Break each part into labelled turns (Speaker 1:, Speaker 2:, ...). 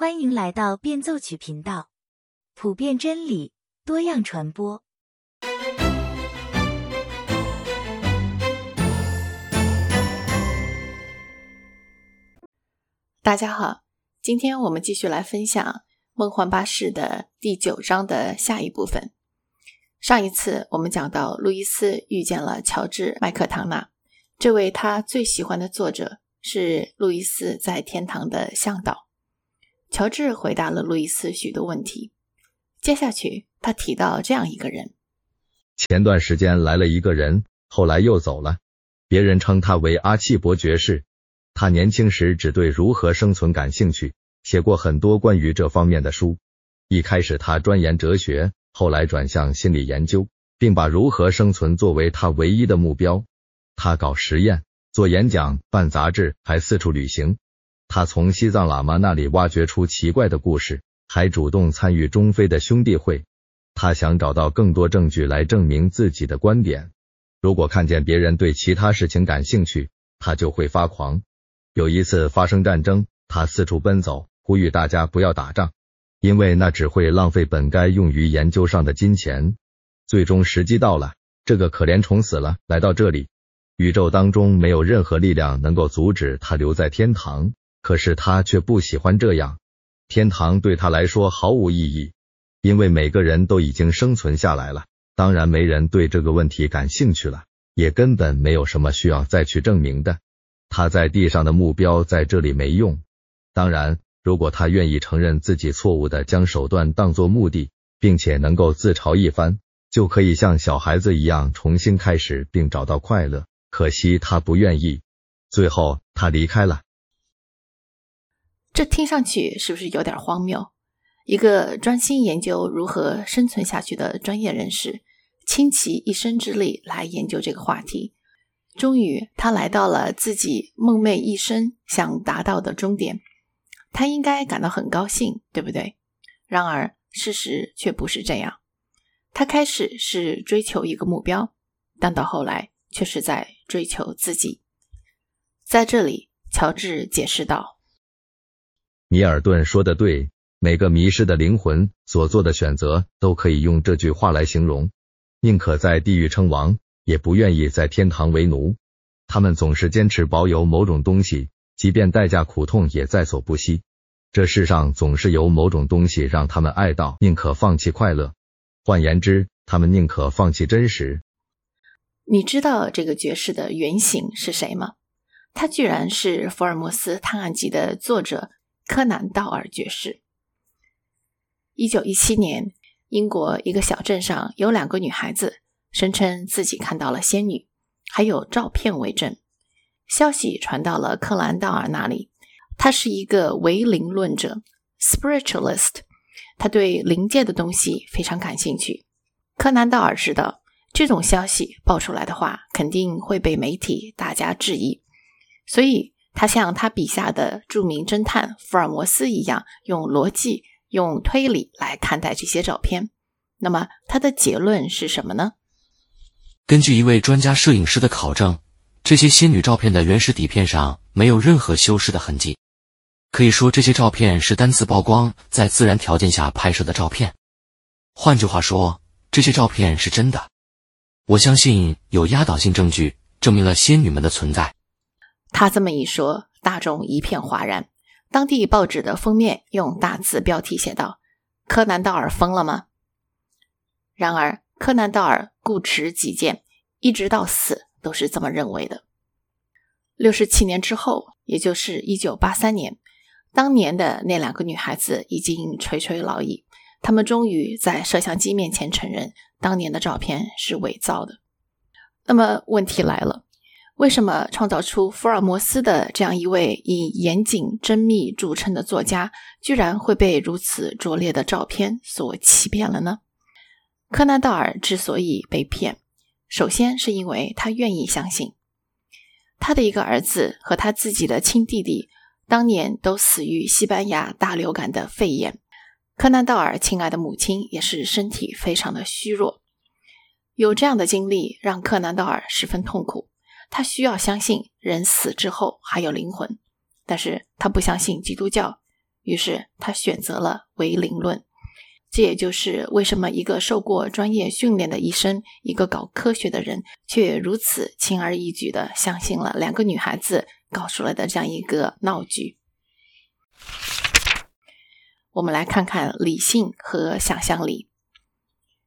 Speaker 1: 欢迎来到变奏曲频道，普遍真理，多样传播。
Speaker 2: 大家好，今天我们继续来分享《梦幻巴士》的第九章的下一部分。上一次我们讲到，路易斯遇见了乔治·麦克唐纳，这位他最喜欢的作者是路易斯在天堂的向导。乔治回答了路易斯许多问题。接下去，他提到这样一个人：
Speaker 3: 前段时间来了一个人，后来又走了。别人称他为阿契伯爵士。他年轻时只对如何生存感兴趣，写过很多关于这方面的书。一开始他钻研哲学，后来转向心理研究，并把如何生存作为他唯一的目标。他搞实验、做演讲、办杂志，还四处旅行。他从西藏喇嘛那里挖掘出奇怪的故事，还主动参与中非的兄弟会。他想找到更多证据来证明自己的观点。如果看见别人对其他事情感兴趣，他就会发狂。有一次发生战争，他四处奔走，呼吁大家不要打仗，因为那只会浪费本该用于研究上的金钱。最终时机到了，这个可怜虫死了，来到这里。宇宙当中没有任何力量能够阻止他留在天堂。可是他却不喜欢这样，天堂对他来说毫无意义，因为每个人都已经生存下来了。当然，没人对这个问题感兴趣了，也根本没有什么需要再去证明的。他在地上的目标在这里没用。当然，如果他愿意承认自己错误的将手段当作目的，并且能够自嘲一番，就可以像小孩子一样重新开始并找到快乐。可惜他不愿意，最后他离开了。
Speaker 2: 这听上去是不是有点荒谬？一个专心研究如何生存下去的专业人士，倾其一生之力来研究这个话题，终于他来到了自己梦寐一生想达到的终点，他应该感到很高兴，对不对？然而事实却不是这样，他开始是追求一个目标，但到后来却是在追求自己。在这里，乔治解释道。
Speaker 3: 米尔顿说的对，每个迷失的灵魂所做的选择都可以用这句话来形容：宁可在地狱称王，也不愿意在天堂为奴。他们总是坚持保有某种东西，即便代价苦痛也在所不惜。这世上总是有某种东西让他们爱到宁可放弃快乐。换言之，他们宁可放弃真实。
Speaker 2: 你知道这个爵士的原型是谁吗？他居然是《福尔摩斯探案集》的作者。柯南道尔爵士。一九一七年，英国一个小镇上有两个女孩子，声称自己看到了仙女，还有照片为证。消息传到了柯南道尔那里，他是一个唯灵论者 （spiritualist），他对灵界的东西非常感兴趣。柯南道尔知道，这种消息爆出来的话，肯定会被媒体大家质疑，所以。他像他笔下的著名侦探福尔摩斯一样，用逻辑、用推理来看待这些照片。那么，他的结论是什么呢？
Speaker 4: 根据一位专家摄影师的考证，这些仙女照片的原始底片上没有任何修饰的痕迹，可以说这些照片是单次曝光在自然条件下拍摄的照片。换句话说，这些照片是真的。我相信有压倒性证据证明了仙女们的存在。
Speaker 2: 他这么一说，大众一片哗然。当地报纸的封面用大字标题写道：“柯南道尔疯了吗？”然而，柯南道尔固执己见，一直到死都是这么认为的。六十七年之后，也就是一九八三年，当年的那两个女孩子已经垂垂老矣，她们终于在摄像机面前承认，当年的照片是伪造的。那么，问题来了。为什么创造出福尔摩斯的这样一位以严谨缜密著称的作家，居然会被如此拙劣的照片所欺骗了呢？柯南道尔之所以被骗，首先是因为他愿意相信他的一个儿子和他自己的亲弟弟当年都死于西班牙大流感的肺炎。柯南道尔亲爱的母亲也是身体非常的虚弱，有这样的经历让柯南道尔十分痛苦。他需要相信人死之后还有灵魂，但是他不相信基督教，于是他选择了唯灵论。这也就是为什么一个受过专业训练的医生，一个搞科学的人，却如此轻而易举的相信了两个女孩子搞出来的这样一个闹剧。我们来看看理性和想象力。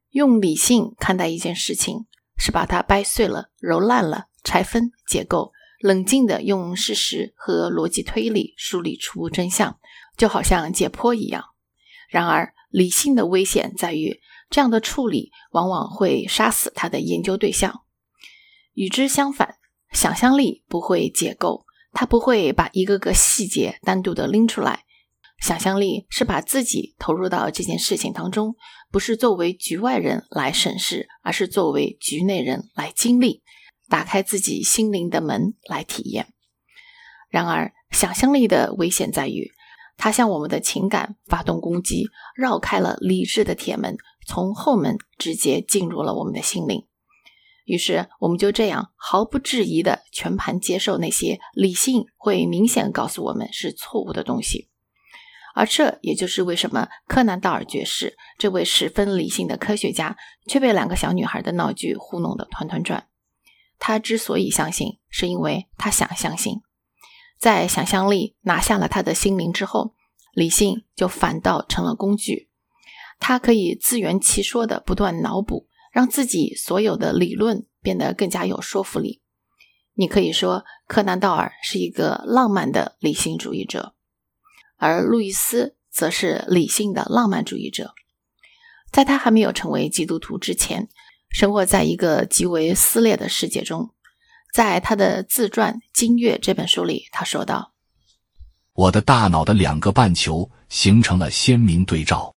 Speaker 2: 用理性看待一件事情，是把它掰碎了、揉烂了、拆分、解构，冷静的用事实和逻辑推理梳理出真相，就好像解剖一样。然而，理性的危险在于，这样的处理往往会杀死他的研究对象。与之相反，想象力不会解构，它不会把一个个细节单独的拎出来。想象力是把自己投入到这件事情当中，不是作为局外人来审视，而是作为局内人来经历，打开自己心灵的门来体验。然而，想象力的危险在于。它向我们的情感发动攻击，绕开了理智的铁门，从后门直接进入了我们的心灵。于是，我们就这样毫不质疑的全盘接受那些理性会明显告诉我们是错误的东西。而这也就是为什么柯南道尔爵士这位十分理性的科学家，却被两个小女孩的闹剧糊弄得团团转。他之所以相信，是因为他想相信。在想象力拿下了他的心灵之后，理性就反倒成了工具。他可以自圆其说的不断脑补，让自己所有的理论变得更加有说服力。你可以说，柯南道尔是一个浪漫的理性主义者，而路易斯则是理性的浪漫主义者。在他还没有成为基督徒之前，生活在一个极为撕裂的世界中。在他的自传《金月》这本书里，他说道：“
Speaker 5: 我的大脑的两个半球形成了鲜明对照，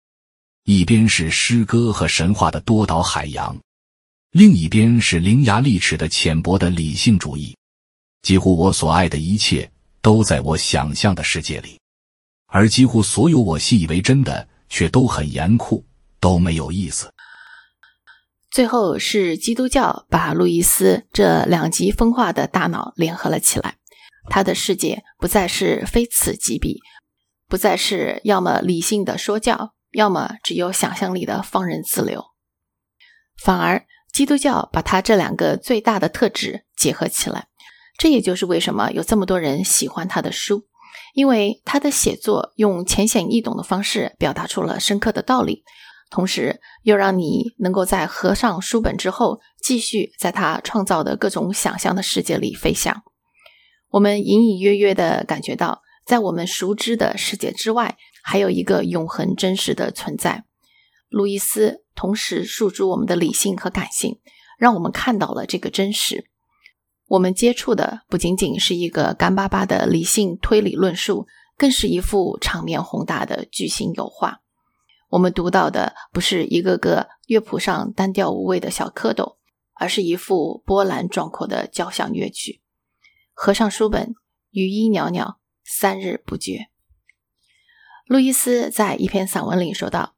Speaker 5: 一边是诗歌和神话的多岛海洋，另一边是伶牙俐齿的浅薄的理性主义。几乎我所爱的一切都在我想象的世界里，而几乎所有我信以为真的却都很严酷，都没有意思。”
Speaker 2: 最后是基督教把路易斯这两极分化的大脑联合了起来，他的世界不再是非此即彼，不再是要么理性的说教，要么只有想象力的放任自流，反而基督教把他这两个最大的特质结合起来。这也就是为什么有这么多人喜欢他的书，因为他的写作用浅显易懂的方式表达出了深刻的道理。同时，又让你能够在合上书本之后，继续在他创造的各种想象的世界里飞翔。我们隐隐约约地感觉到，在我们熟知的世界之外，还有一个永恒真实的存在。路易斯同时诉诸我们的理性和感性，让我们看到了这个真实。我们接触的不仅仅是一个干巴巴的理性推理论述，更是一幅场面宏大的巨型油画。我们读到的不是一个个乐谱上单调无味的小蝌蚪，而是一幅波澜壮阔的交响乐曲。合上书本，余音袅袅，三日不绝。路易斯在一篇散文里说道：“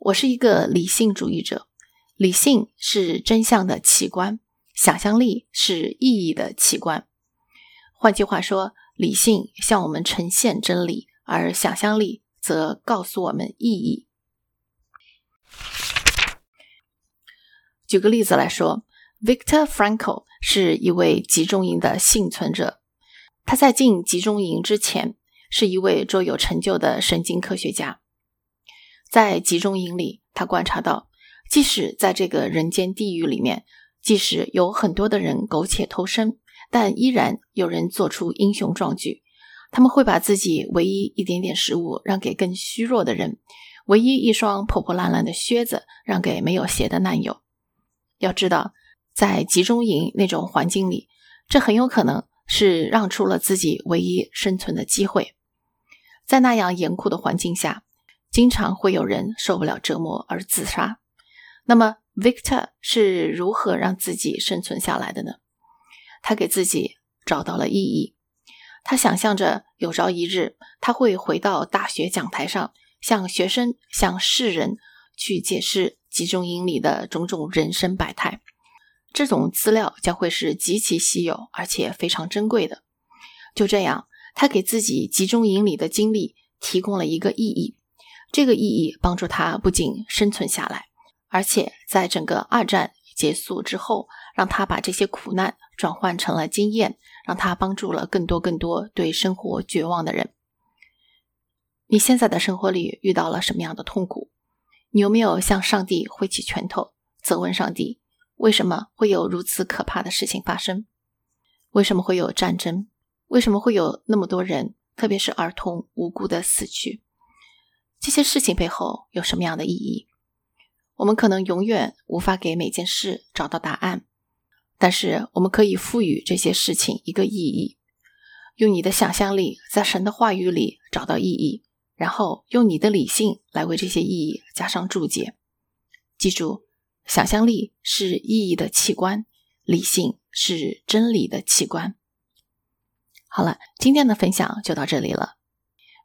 Speaker 2: 我是一个理性主义者，理性是真相的奇观，想象力是意义的奇观。换句话说，理性向我们呈现真理，而想象力则告诉我们意义。”举个例子来说，Victor Frankl 是一位集中营的幸存者。他在进集中营之前是一位卓有成就的神经科学家。在集中营里，他观察到，即使在这个人间地狱里面，即使有很多的人苟且偷生，但依然有人做出英雄壮举。他们会把自己唯一一点点食物让给更虚弱的人。唯一一双破破烂烂的靴子让给没有鞋的难友。要知道，在集中营那种环境里，这很有可能是让出了自己唯一生存的机会。在那样严酷的环境下，经常会有人受不了折磨而自杀。那么，Victor 是如何让自己生存下来的呢？他给自己找到了意义。他想象着有朝一日，他会回到大学讲台上。向学生、向世人去解释集中营里的种种人生百态，这种资料将会是极其稀有而且非常珍贵的。就这样，他给自己集中营里的经历提供了一个意义，这个意义帮助他不仅生存下来，而且在整个二战结束之后，让他把这些苦难转换成了经验，让他帮助了更多更多对生活绝望的人。你现在的生活里遇到了什么样的痛苦？你有没有向上帝挥起拳头，责问上帝，为什么会有如此可怕的事情发生？为什么会有战争？为什么会有那么多人，特别是儿童无辜的死去？这些事情背后有什么样的意义？我们可能永远无法给每件事找到答案，但是我们可以赋予这些事情一个意义，用你的想象力在神的话语里找到意义，然后用你的理性来为这些意义加上注解。记住，想象力是意义的器官，理性是真理的器官。好了，今天的分享就到这里了。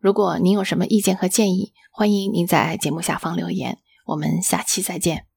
Speaker 2: 如果您有什么意见和建议，欢迎您在节目下方留言。我们下期再见。